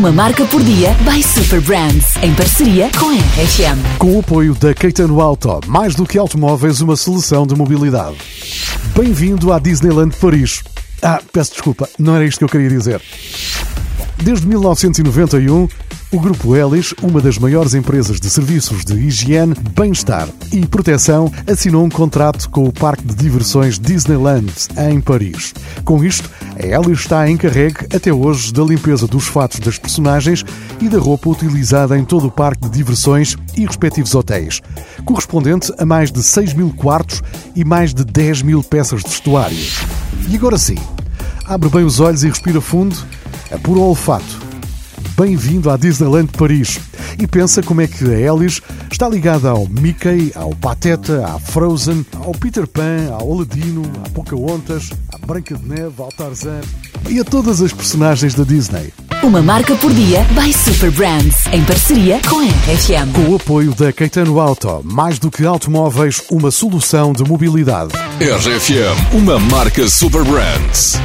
Uma marca por dia by Super Brands, em parceria com a RFM. Com o apoio da Caetano Auto, mais do que automóveis, uma solução de mobilidade. Bem-vindo à Disneyland Paris. Ah, peço desculpa, não era isto que eu queria dizer. Desde 1991, o Grupo Elis, uma das maiores empresas de serviços de higiene, bem-estar e proteção, assinou um contrato com o Parque de Diversões Disneyland, em Paris. Com isto, a Elis está encarregue até hoje da limpeza dos fatos das personagens e da roupa utilizada em todo o parque de diversões e respectivos hotéis, correspondente a mais de 6 mil quartos e mais de 10 mil peças de vestuário. E agora sim, abre bem os olhos e respira fundo, apura o olfato bem-vindo à Disneyland Paris. E pensa como é que a Elis está ligada ao Mickey, ao Pateta, à Frozen, ao Peter Pan, ao Aladino, à Pocahontas, à Branca de Neve, ao Tarzan e a todas as personagens da Disney. Uma marca por dia by Super Brands, em parceria com a RFM. Com o apoio da Caetano Auto, mais do que automóveis, uma solução de mobilidade. RFM, uma marca Super Brands.